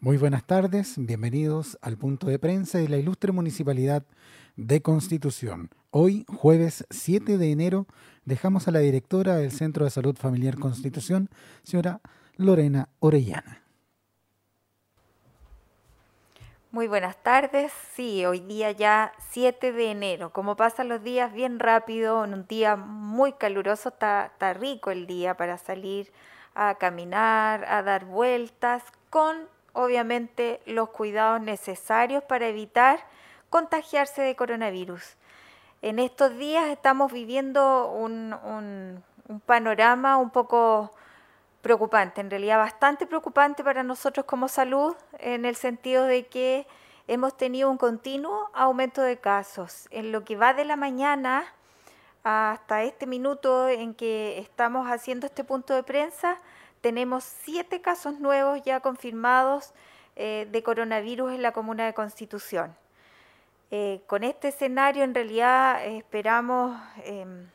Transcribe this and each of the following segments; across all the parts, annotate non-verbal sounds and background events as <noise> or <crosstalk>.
Muy buenas tardes, bienvenidos al punto de prensa de la ilustre municipalidad de Constitución. Hoy, jueves 7 de enero, dejamos a la directora del Centro de Salud Familiar Constitución, señora Lorena Orellana. Muy buenas tardes. Sí, hoy día ya 7 de enero. Como pasan los días bien rápido, en un día muy caluroso, está, está rico el día para salir a caminar, a dar vueltas con obviamente los cuidados necesarios para evitar contagiarse de coronavirus. En estos días estamos viviendo un, panorama un poco preocupante, en realidad bastante preocupante para nosotros como salud, en el sentido de que hemos tenido un continuo aumento de casos. En lo que va de la mañana hasta este minuto en que estamos haciendo este punto de prensa, tenemos siete casos nuevos ya confirmados eh, de coronavirus en la comuna de Constitución. Eh, con este escenario en realidad esperamos em,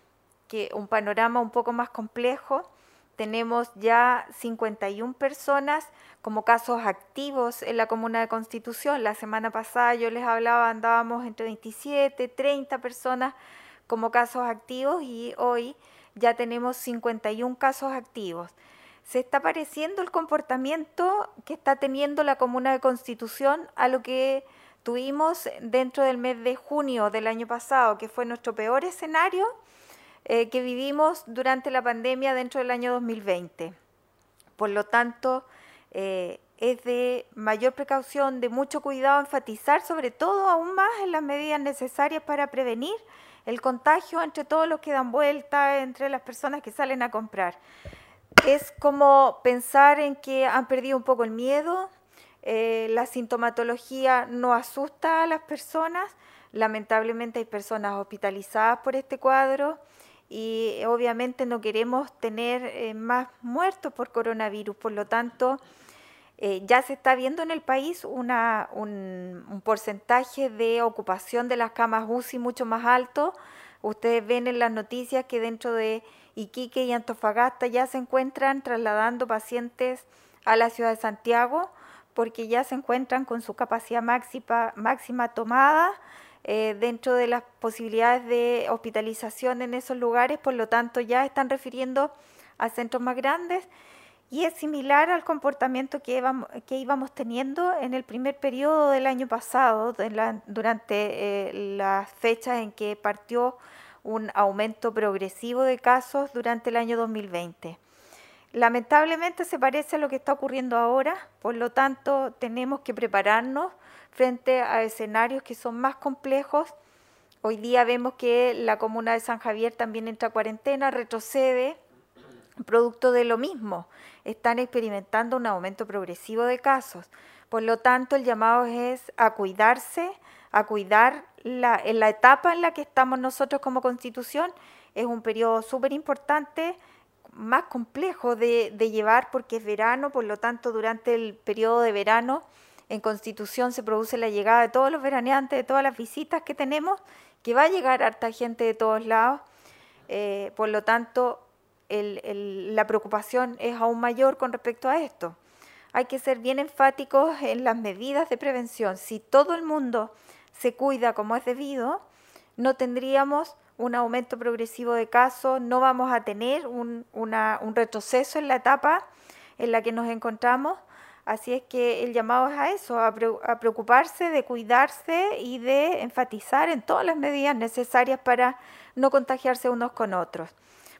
que un panorama un poco más complejo. Tenemos ya 51 personas como casos activos en la comuna de Constitución. La semana pasada yo les hablaba, andábamos entre 27, 30 personas como casos activos y hoy ya tenemos 51 casos activos se está pareciendo el comportamiento que está teniendo la Comuna de Constitución a lo que tuvimos dentro del mes de junio del año pasado, que fue nuestro peor escenario eh, que vivimos durante la pandemia dentro del año 2020. Por lo tanto, eh, es de mayor precaución, de mucho cuidado enfatizar sobre todo aún más en las medidas necesarias para prevenir el contagio entre todos los que dan vuelta, entre las personas que salen a comprar es como pensar en que han perdido un poco el miedo, eh, la sintomatología no asusta a las personas, lamentablemente hay personas hospitalizadas por este cuadro y obviamente no queremos tener eh, más muertos por coronavirus, por lo tanto eh, ya se está viendo en el país una, un, un porcentaje de ocupación de las camas UCI mucho más alto. Ustedes ven en las noticias que dentro de Iquique y Antofagasta ya se encuentran trasladando pacientes a la ciudad de Santiago porque ya se encuentran con su capacidad máxima, máxima tomada eh, dentro de las posibilidades de hospitalización en esos lugares, por lo tanto ya están refiriendo a centros más grandes y es similar al comportamiento que íbamos, que íbamos teniendo en el primer periodo del año pasado, durante eh, las fechas en que partió un aumento progresivo de casos durante el año 2020. Lamentablemente se parece a lo que está ocurriendo ahora, por lo tanto tenemos que prepararnos frente a escenarios que son más complejos. Hoy día vemos que la comuna de San Javier también entra a cuarentena, retrocede, producto de lo mismo. Están experimentando un aumento progresivo de casos. Por lo tanto, el llamado es a cuidarse, a cuidar la, en la etapa en la que estamos nosotros como constitución. Es un periodo súper importante, más complejo de, llevar porque es verano, por lo tanto durante el periodo de verano en constitución se produce la llegada de todos los veraneantes, de todas las visitas que tenemos, que va a llegar harta gente de todos lados. Eh, por lo tanto, la preocupación es aún mayor con respecto a esto. Hay que ser bien enfáticos en las medidas de prevención. Si todo el mundo se cuida como es debido, no tendríamos un aumento progresivo de casos, no vamos a tener un, retroceso en la etapa en la que nos encontramos. Así es que el llamado es a eso, a, preocuparse de cuidarse y de enfatizar en todas las medidas necesarias para no contagiarse unos con otros.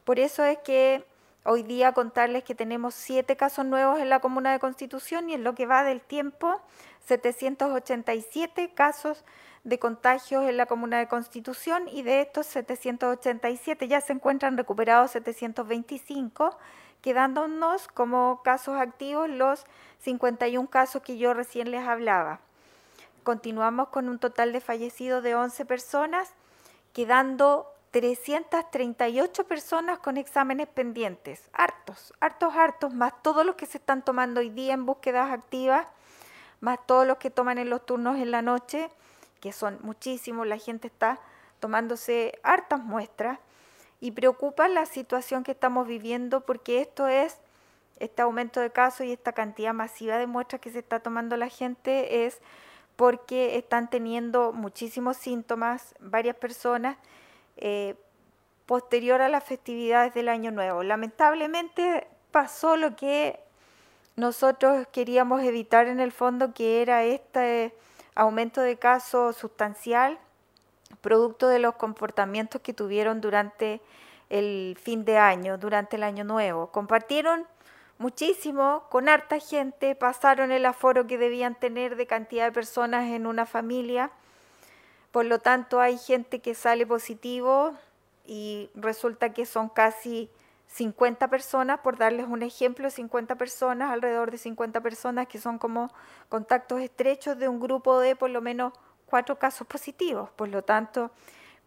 Por eso es que hoy día contarles que tenemos siete casos nuevos en la Comuna de Constitución y en lo que va del tiempo 787 casos de contagios en la comuna de Constitución y de estos 787 ya se encuentran recuperados 725, quedándonos como casos activos los 51 casos que yo recién les hablaba. Continuamos con un total de fallecidos de 11 personas, quedando 338 personas con exámenes pendientes, hartos, hartos, hartos, más todos los que se están tomando hoy día en búsquedas activas más todos los que toman en los turnos en la noche, que son muchísimos, la gente está tomándose hartas muestras y preocupa la situación que estamos viviendo porque esto es este aumento de casos y esta cantidad masiva de muestras que se está tomando la gente es porque están teniendo muchísimos síntomas, varias personas, eh, posterior a las festividades del Año Nuevo. Lamentablemente pasó lo que nosotros queríamos evitar en el fondo, que era este aumento de casos sustancial, producto de los comportamientos que tuvieron durante el fin de año, durante el Año Nuevo. Compartieron muchísimo con harta gente, pasaron el aforo que debían tener de cantidad de personas en una familia. Por lo tanto, hay gente que sale positivo y resulta que son casi 50 personas, por darles un ejemplo, 50 personas, alrededor de 50 personas que son como contactos estrechos de un grupo de por lo menos cuatro casos positivos. Por lo tanto,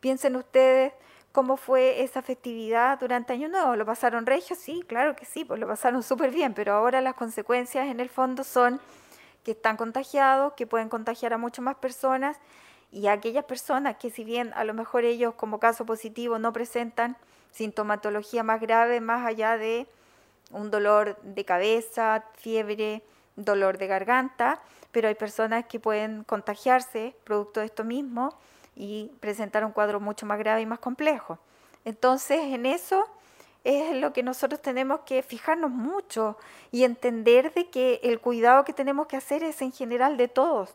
piensen ustedes cómo fue esa festividad durante Año Nuevo. ¿Lo pasaron regio? Sí, claro que sí, pues lo pasaron <laughs> súper bien, pero ahora las consecuencias en el fondo son que están contagiados, que pueden contagiar a muchas más personas y aquellas personas que si bien a lo mejor ellos como caso positivo no presentan sintomatología más grave más allá de un dolor de cabeza, fiebre, dolor de garganta, pero hay personas que pueden contagiarse producto de esto mismo y presentar un cuadro mucho más grave y más complejo. Entonces, en eso es lo que nosotros tenemos que fijarnos mucho y entender de que el cuidado que tenemos que hacer es en general de todos.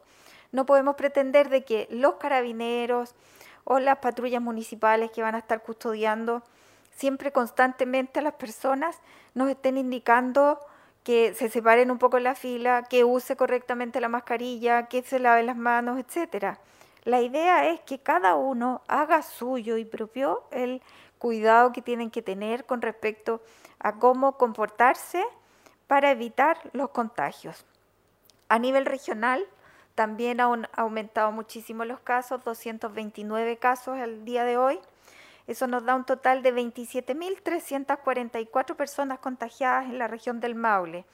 No podemos pretender de que los carabineros o las patrullas municipales que van a estar custodiando siempre constantemente a las personas nos estén indicando que se separen un poco la fila, que use correctamente la mascarilla, que se lave las manos, etcétera. La idea es que cada uno haga suyo y propio el cuidado que tienen que tener con respecto a cómo comportarse para evitar los contagios. A nivel regional, también han aumentado muchísimo los casos, 229 casos al día de hoy. Eso nos da un total de 27.344 personas contagiadas en la región del Maule.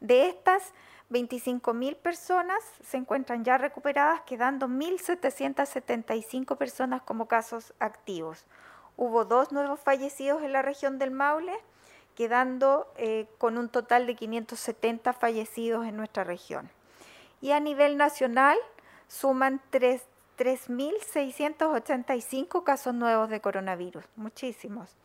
De estas, 25.000 personas se encuentran ya recuperadas, quedando 1.775 personas como casos activos. Hubo dos nuevos fallecidos en la región del Maule, quedando eh, con un total de 570 fallecidos en nuestra región. Y a nivel nacional suman 3 3.685 casos nuevos de coronavirus, muchísimos.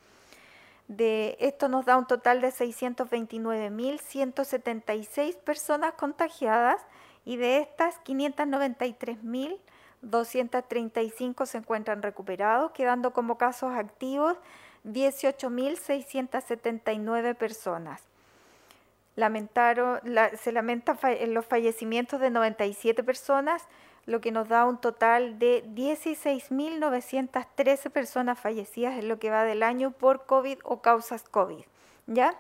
De esto nos da un total de 629.176 personas contagiadas y de estas 593.235 se encuentran recuperados, quedando como casos activos 18.679 personas. Lamentaron, se lamentan los fallecimientos de 97 personas lo que nos da un total de 16.913 personas fallecidas en lo que va del año por COVID o causas COVID. ¿Ya?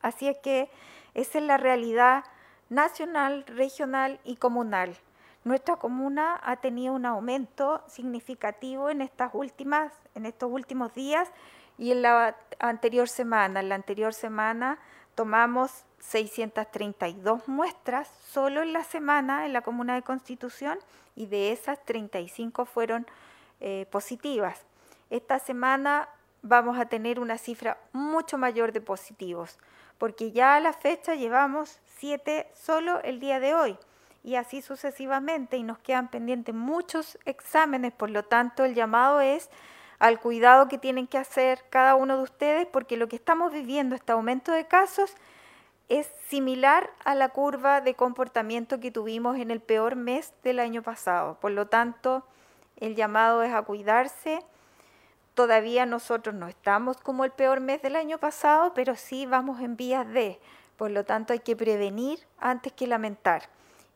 Así es que esa es la realidad nacional, regional y comunal. Nuestra comuna ha tenido un aumento significativo en estas últimas, en estos últimos días y en la anterior semana. En la anterior semana tomamos 632 muestras solo en la semana en la Comuna de Constitución y de esas 35 fueron eh, positivas. Esta semana vamos a tener una cifra mucho mayor de positivos, porque ya a la fecha llevamos 7 solo el día de hoy y así sucesivamente y nos quedan pendientes muchos exámenes, por lo tanto el llamado es al cuidado que tienen que hacer cada uno de ustedes porque lo que estamos viviendo, este aumento de casos, es similar a la curva de comportamiento que tuvimos en el peor mes del año pasado. Por lo tanto, el llamado es a cuidarse. Todavía nosotros no estamos como el peor mes del año pasado, pero sí vamos en vías de. Por lo tanto, hay que prevenir antes que lamentar.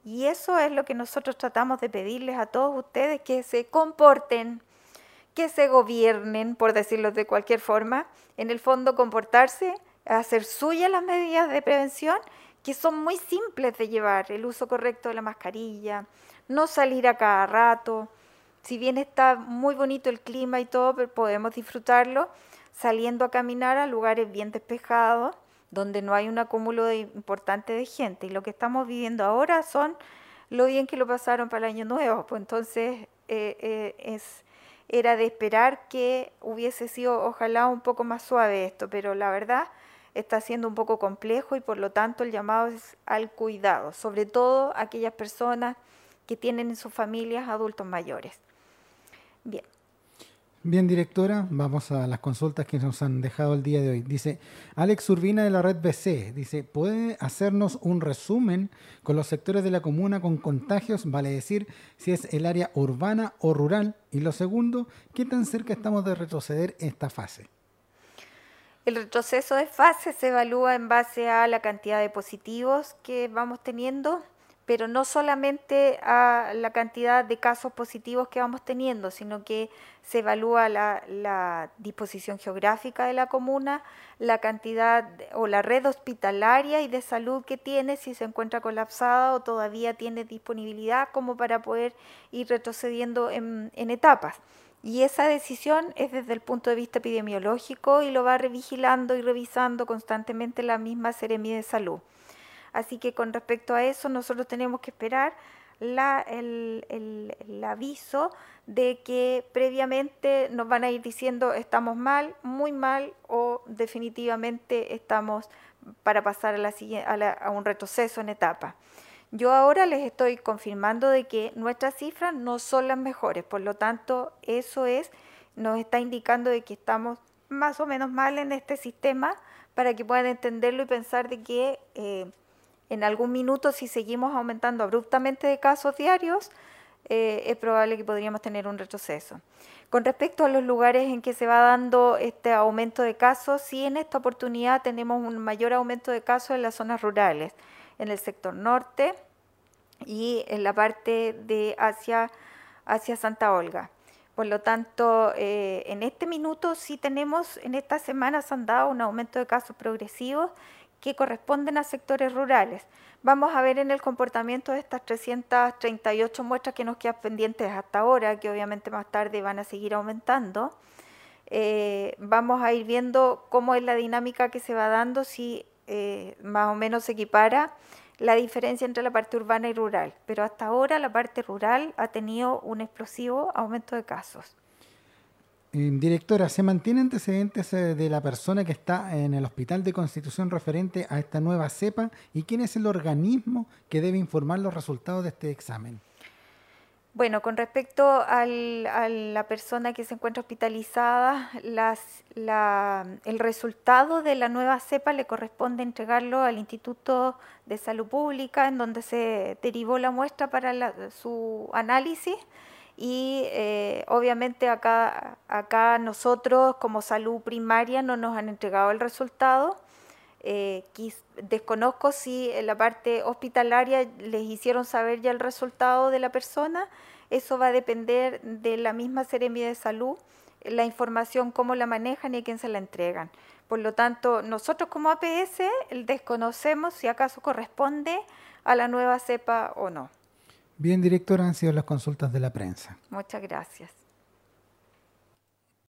Y eso es lo que nosotros tratamos de pedirles a todos ustedes, que se comporten, que se gobiernen, por decirlo de cualquier forma. En el fondo, comportarse hacer suyas las medidas de prevención que son muy simples de llevar, el uso correcto de la mascarilla, no salir a cada rato, si bien está muy bonito el clima y todo, podemos disfrutarlo saliendo a caminar a lugares bien despejados, donde no hay un acúmulo importante de gente. Y lo que estamos viviendo ahora son lo bien que lo pasaron para el año nuevo, pues entonces eh, eh, es, era de esperar que hubiese sido ojalá un poco más suave esto, pero la verdad está siendo un poco complejo y por lo tanto el llamado es al cuidado, sobre todo aquellas personas que tienen en sus familias adultos mayores. Bien. Bien, directora, vamos a las consultas que nos han dejado el día de hoy. Dice Alex Urbina de la red BC, dice, ¿puede hacernos un resumen con los sectores de la comuna con contagios? Vale decir, si es el área urbana o rural. Y lo segundo, ¿qué tan cerca estamos de retroceder esta fase? El retroceso de fase se evalúa en base a la cantidad de positivos que vamos teniendo pero no solamente a la cantidad de casos positivos que vamos teniendo, sino que se evalúa la, disposición geográfica de la comuna, la cantidad o la red hospitalaria y de salud que tiene, si se encuentra colapsada o todavía tiene disponibilidad como para poder ir retrocediendo en, etapas. Y esa decisión es desde el punto de vista epidemiológico y lo va revigilando y revisando constantemente la misma Seremia de Salud. Así que con respecto a eso, nosotros tenemos que esperar el, aviso de que previamente nos van a ir diciendo estamos mal, muy mal o definitivamente estamos para pasar a, la, a, a un retroceso en etapa. Yo ahora les estoy confirmando de que nuestras cifras no son las mejores, por lo tanto eso es, nos está indicando de que estamos más o menos mal en este sistema para que puedan entenderlo y pensar de que eh, en algún minuto, si seguimos aumentando abruptamente de casos diarios, eh, es probable que podríamos tener un retroceso. Con respecto a los lugares en que se va dando este aumento de casos, sí en esta oportunidad tenemos un mayor aumento de casos en las zonas rurales, en el sector norte y en la parte de hacia, hacia Santa Olga. Por lo tanto, eh, en este minuto sí tenemos, en esta semana se han dado un aumento de casos progresivos que corresponden a sectores rurales. Vamos a ver en el comportamiento de estas 338 muestras que nos quedan pendientes hasta ahora, que obviamente más tarde van a seguir aumentando. Eh, vamos a ir viendo cómo es la dinámica que se va dando, si eh, más o menos se equipara la diferencia entre la parte urbana y rural. Pero hasta ahora la parte rural ha tenido un explosivo aumento de casos. Eh, directora, ¿se mantiene antecedentes eh, de la persona que está en el hospital de Constitución referente a esta nueva cepa? ¿Y quién es el organismo que debe informar los resultados de este examen? Bueno, con respecto a la persona que se encuentra hospitalizada, el resultado de la nueva cepa le corresponde entregarlo al Instituto de Salud Pública, en donde se derivó la muestra para su análisis y eh, obviamente acá, acá nosotros como salud primaria no nos han entregado el resultado. Eh, desconozco si en la parte hospitalaria les hicieron saber ya el resultado de la persona. Eso va a depender de la misma Seremia de Salud, la información, cómo la manejan y a quién se la entregan. Por lo tanto, nosotros como APS desconocemos si acaso corresponde a la nueva cepa o no. Bien, directora, han sido las consultas de la prensa. Muchas gracias.